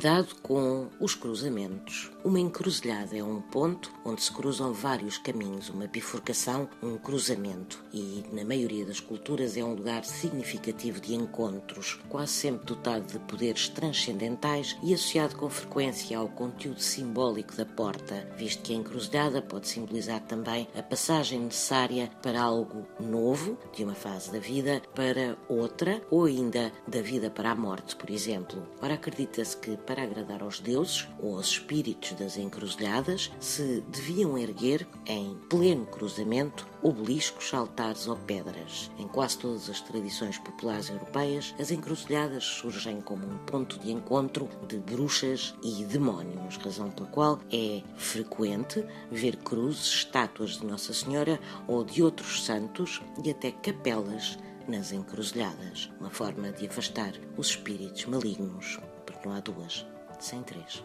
Cuidado com os cruzamentos. Uma encruzilhada é um ponto onde se cruzam vários caminhos, uma bifurcação, um cruzamento. E, na maioria das culturas, é um lugar significativo de encontros, quase sempre dotado de poderes transcendentais e associado com frequência ao conteúdo simbólico da porta, visto que a encruzilhada pode simbolizar também a passagem necessária para algo novo, de uma fase da vida para outra, ou ainda da vida para a morte, por exemplo. Ora, acredita-se que para agradar aos deuses ou aos espíritos das encruzilhadas se deviam erguer, em pleno cruzamento, obeliscos, altares ou pedras. Em quase todas as tradições populares europeias, as encruzilhadas surgem como um ponto de encontro de bruxas e demónios, razão pela qual é frequente ver cruzes, estátuas de Nossa Senhora ou de outros santos e até capelas nas encruzilhadas, uma forma de afastar os espíritos malignos, porque não há duas sem três.